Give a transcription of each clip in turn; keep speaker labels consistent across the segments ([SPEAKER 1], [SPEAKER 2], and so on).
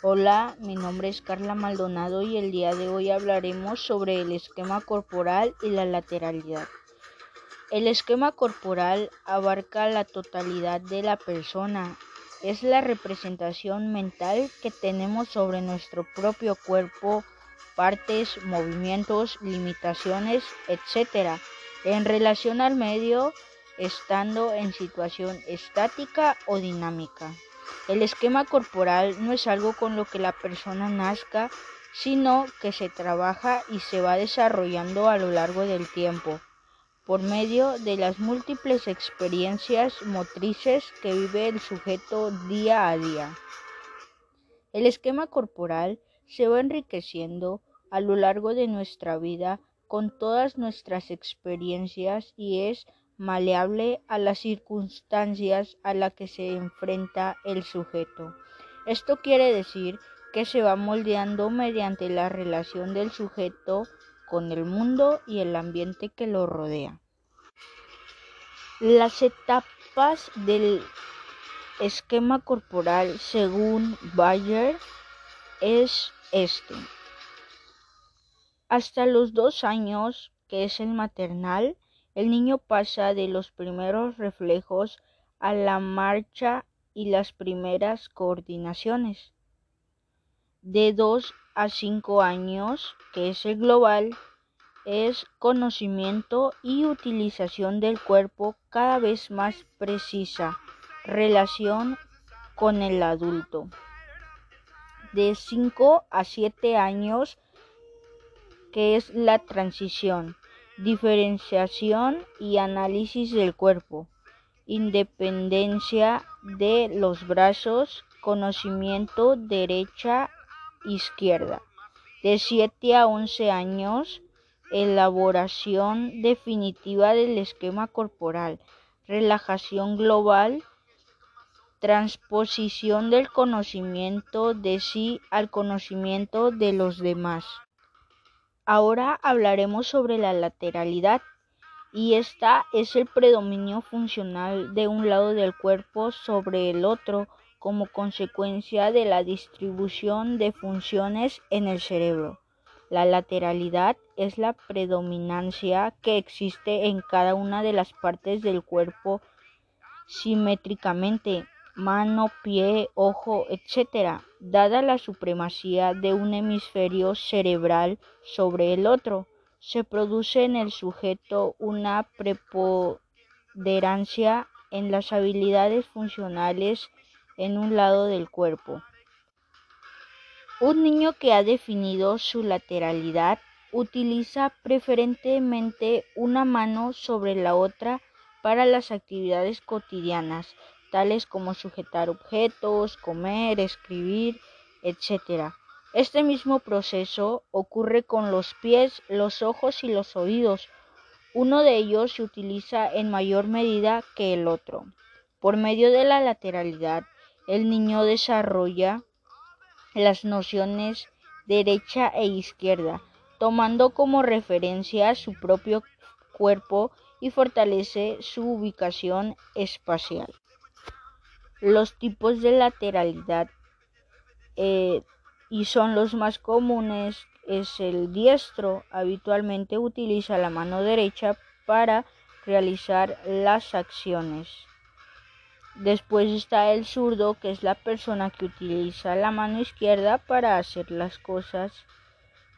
[SPEAKER 1] Hola, mi nombre es Carla Maldonado y el día de hoy hablaremos sobre el esquema corporal y la lateralidad. El esquema corporal abarca la totalidad de la persona. Es la representación mental que tenemos sobre nuestro propio cuerpo, partes, movimientos, limitaciones, etc. en relación al medio, estando en situación estática o dinámica. El esquema corporal no es algo con lo que la persona nazca, sino que se trabaja y se va desarrollando a lo largo del tiempo, por medio de las múltiples experiencias motrices que vive el sujeto día a día. El esquema corporal se va enriqueciendo a lo largo de nuestra vida con todas nuestras experiencias y es maleable a las circunstancias a las que se enfrenta el sujeto. Esto quiere decir que se va moldeando mediante la relación del sujeto con el mundo y el ambiente que lo rodea. Las etapas del esquema corporal según Bayer es este. Hasta los dos años, que es el maternal, el niño pasa de los primeros reflejos a la marcha y las primeras coordinaciones. De 2 a 5 años, que es el global, es conocimiento y utilización del cuerpo cada vez más precisa, relación con el adulto. De 5 a 7 años, que es la transición, diferenciación y análisis del cuerpo, independencia de los brazos, conocimiento derecha, izquierda. De 7 a 11 años, elaboración definitiva del esquema corporal, relajación global, transposición del conocimiento de sí al conocimiento de los demás. Ahora hablaremos sobre la lateralidad y esta es el predominio funcional de un lado del cuerpo sobre el otro como consecuencia de la distribución de funciones en el cerebro. La lateralidad es la predominancia que existe en cada una de las partes del cuerpo simétricamente mano, pie, ojo, etc., dada la supremacía de un hemisferio cerebral sobre el otro, se produce en el sujeto una preponderancia en las habilidades funcionales en un lado del cuerpo. Un niño que ha definido su lateralidad utiliza preferentemente una mano sobre la otra para las actividades cotidianas tales como sujetar objetos, comer, escribir, etc. Este mismo proceso ocurre con los pies, los ojos y los oídos. Uno de ellos se utiliza en mayor medida que el otro. Por medio de la lateralidad, el niño desarrolla las nociones derecha e izquierda, tomando como referencia su propio cuerpo y fortalece su ubicación espacial. Los tipos de lateralidad eh, y son los más comunes es el diestro. Habitualmente utiliza la mano derecha para realizar las acciones. Después está el zurdo, que es la persona que utiliza la mano izquierda para hacer las cosas.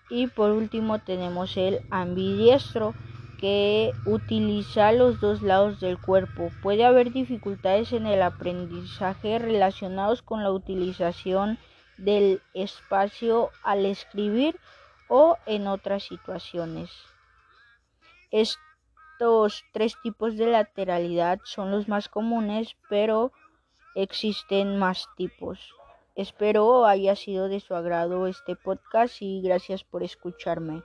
[SPEAKER 1] Y por último tenemos el ambidiestro, que utiliza los dos lados del cuerpo. Puede haber dificultades en el aprendizaje relacionados con la utilización del espacio al escribir o en otras situaciones. Estos tres tipos de lateralidad son los más comunes, pero existen más tipos. Espero haya sido de su agrado este podcast y gracias por escucharme.